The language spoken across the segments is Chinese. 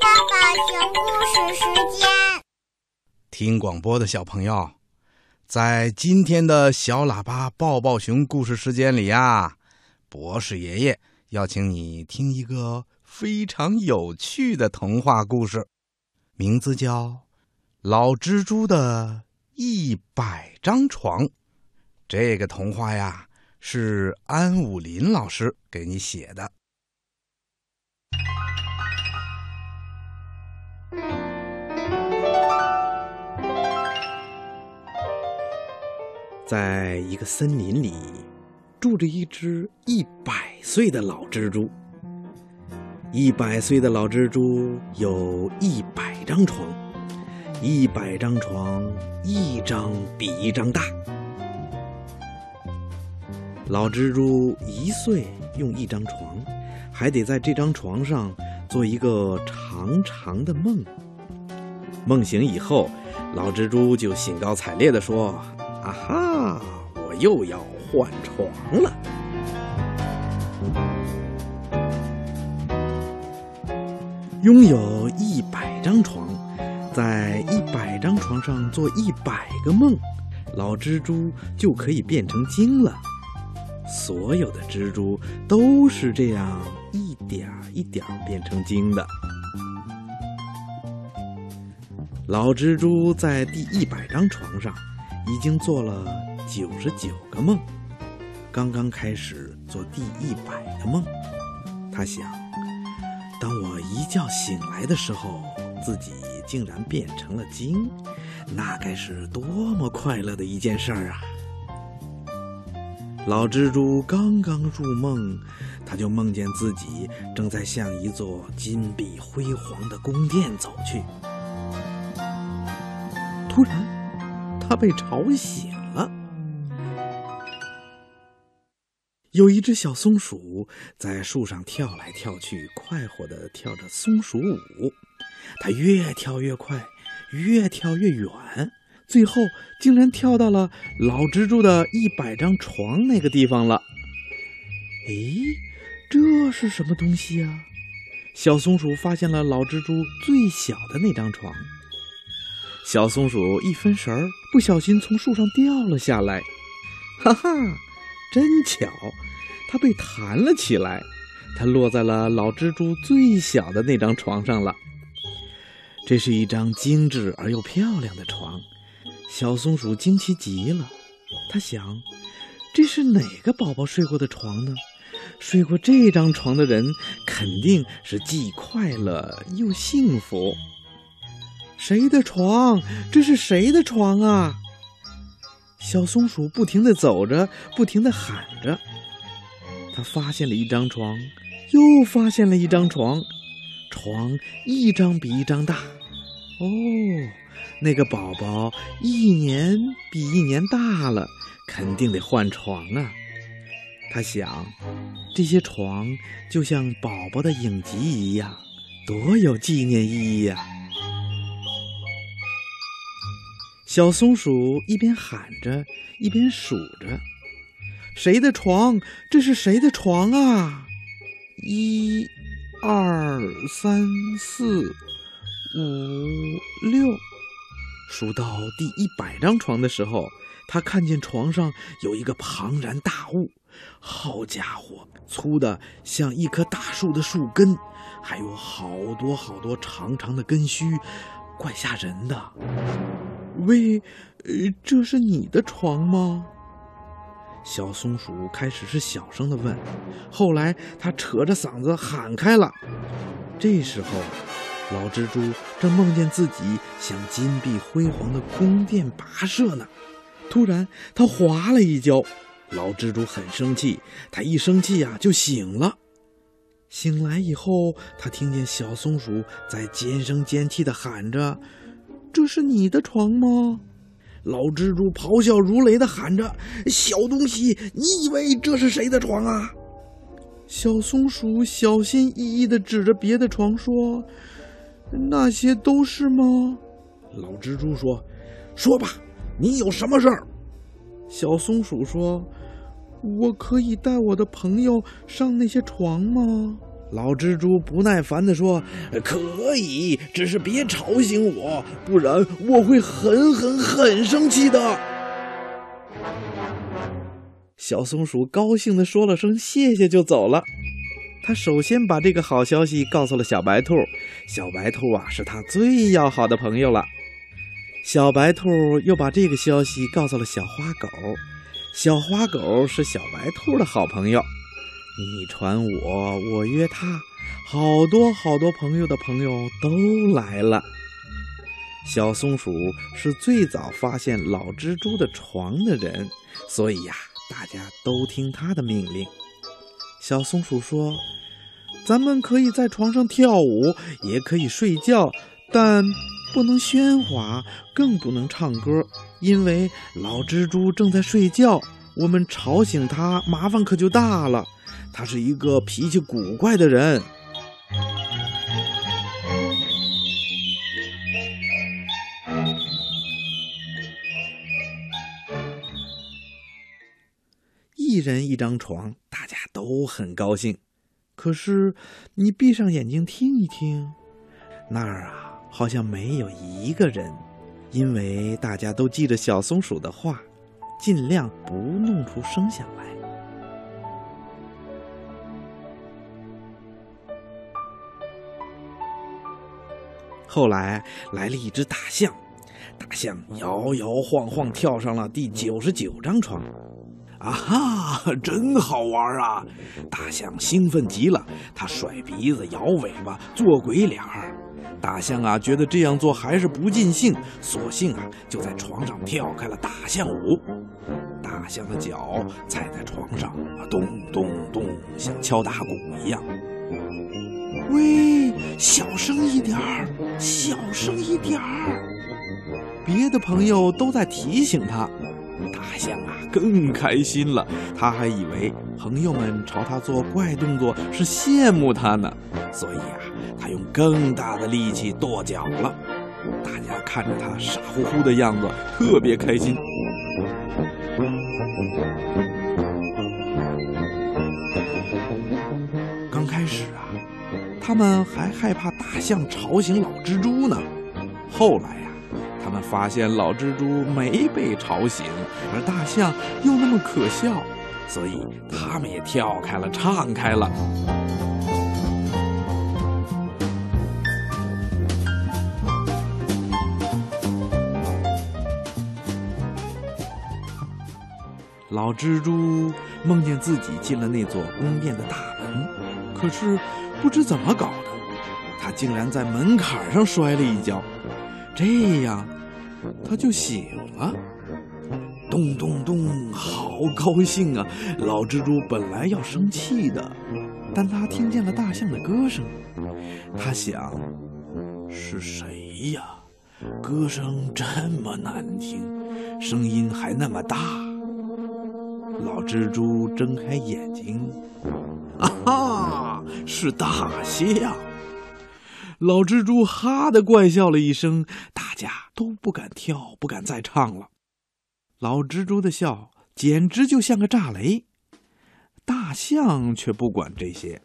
爸爸讲故事时间，听广播的小朋友，在今天的小喇叭抱抱熊故事时间里呀，博士爷爷要请你听一个非常有趣的童话故事，名字叫《老蜘蛛的一百张床》。这个童话呀，是安武林老师给你写的。在一个森林里，住着一只一百岁的老蜘蛛。一百岁的老蜘蛛有一百张床，一百张床，一张比一张大。老蜘蛛一岁用一张床，还得在这张床上做一个长长的梦。梦醒以后，老蜘蛛就兴高采烈地说。啊哈！我又要换床了。拥有一百张床，在一百张床上做一百个梦，老蜘蛛就可以变成精了。所有的蜘蛛都是这样一点一点变成精的。老蜘蛛在第一百张床上。已经做了九十九个梦，刚刚开始做第一百个梦。他想，当我一觉醒来的时候，自己竟然变成了精，那该是多么快乐的一件事儿啊！老蜘蛛刚刚入梦，他就梦见自己正在向一座金碧辉煌的宫殿走去。突然，他被吵醒了。有一只小松鼠在树上跳来跳去，快活的跳着松鼠舞。它越跳越快，越跳越远，最后竟然跳到了老蜘蛛的一百张床那个地方了。诶，这是什么东西啊？小松鼠发现了老蜘蛛最小的那张床。小松鼠一分神儿，不小心从树上掉了下来，哈哈，真巧，它被弹了起来，它落在了老蜘蛛最小的那张床上了。这是一张精致而又漂亮的床，小松鼠惊奇极了。它想，这是哪个宝宝睡过的床呢？睡过这张床的人，肯定是既快乐又幸福。谁的床？这是谁的床啊？小松鼠不停地走着，不停地喊着。它发现了一张床，又发现了一张床，床一张比一张大。哦，那个宝宝一年比一年大了，肯定得换床啊。他想，这些床就像宝宝的影集一样，多有纪念意义呀！小松鼠一边喊着，一边数着：“谁的床？这是谁的床啊？一、二、三、四、五、六。”数到第一百张床的时候，他看见床上有一个庞然大物。好家伙，粗的像一棵大树的树根，还有好多好多长长的根须，怪吓人的。喂，这是你的床吗？小松鼠开始是小声的问，后来它扯着嗓子喊开了。这时候，老蜘蛛正梦见自己向金碧辉煌的宫殿跋涉呢。突然，它滑了一跤。老蜘蛛很生气，它一生气呀就醒了。醒来以后，它听见小松鼠在尖声尖气的喊着。这是你的床吗？老蜘蛛咆哮如雷的喊着：“小东西，你以为这是谁的床啊？”小松鼠小心翼翼的指着别的床说：“那些都是吗？”老蜘蛛说：“说吧，你有什么事儿？”小松鼠说：“我可以带我的朋友上那些床吗？”老蜘蛛不耐烦地说：“可以，只是别吵醒我，不然我会很很很生气的。”小松鼠高兴地说了声谢谢，就走了。他首先把这个好消息告诉了小白兔，小白兔啊是他最要好的朋友了。小白兔又把这个消息告诉了小花狗，小花狗是小白兔的好朋友。你传我，我约他，好多好多朋友的朋友都来了。小松鼠是最早发现老蜘蛛的床的人，所以呀，大家都听他的命令。小松鼠说：“咱们可以在床上跳舞，也可以睡觉，但不能喧哗，更不能唱歌，因为老蜘蛛正在睡觉，我们吵醒它，麻烦可就大了。”他是一个脾气古怪的人。一人一张床，大家都很高兴。可是，你闭上眼睛听一听，那儿啊，好像没有一个人，因为大家都记着小松鼠的话，尽量不弄出声响来。后来来了一只大象，大象摇摇晃晃跳上了第九十九张床。啊哈，真好玩啊！大象兴奋极了，它甩鼻子、摇尾巴、做鬼脸儿。大象啊，觉得这样做还是不尽兴，索性啊，就在床上跳开了大象舞。大象的脚踩在床上，咚咚咚，像敲打鼓一样。喂，小声一点儿，小声一点儿。别的朋友都在提醒他，大象啊更开心了。他还以为朋友们朝他做怪动作是羡慕他呢，所以啊，他用更大的力气跺脚了。大家看着他傻乎乎的样子，特别开心。他们还害怕大象吵醒老蜘蛛呢。后来呀，他们发现老蜘蛛没被吵醒，而大象又那么可笑，所以他们也跳开了，唱开了。老蜘蛛梦见自己进了那座宫殿的大门，可是。不知怎么搞的，他竟然在门槛上摔了一跤，这样他就醒了。咚咚咚，好高兴啊！老蜘蛛本来要生气的，但他听见了大象的歌声，他想：是谁呀？歌声这么难听，声音还那么大。老蜘蛛睁开眼睛。啊哈！是大象。老蜘蛛哈的怪笑了一声，大家都不敢跳，不敢再唱了。老蜘蛛的笑简直就像个炸雷。大象却不管这些，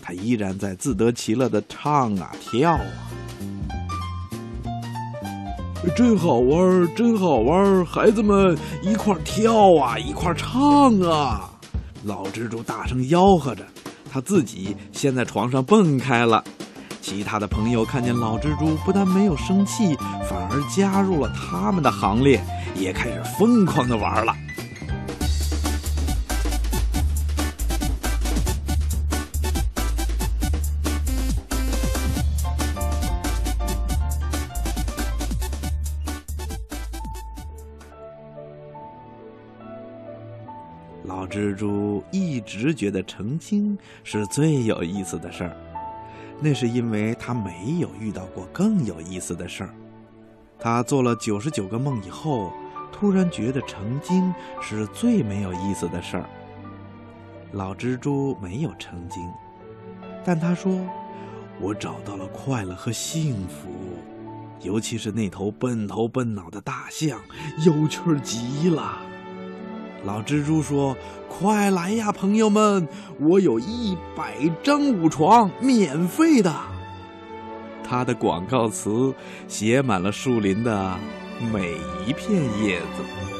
它依然在自得其乐的唱啊跳啊。真好玩，真好玩，孩子们一块跳啊，一块唱啊！老蜘蛛大声吆喝着。他自己先在床上蹦开了，其他的朋友看见老蜘蛛不但没有生气，反而加入了他们的行列，也开始疯狂的玩了。老蜘蛛一直觉得成精是最有意思的事儿，那是因为他没有遇到过更有意思的事儿。他做了九十九个梦以后，突然觉得成精是最没有意思的事儿。老蜘蛛没有成精，但他说：“我找到了快乐和幸福，尤其是那头笨头笨脑的大象，有趣极了。”老蜘蛛说：“快来呀，朋友们，我有一百张舞床，免费的。”他的广告词写满了树林的每一片叶子。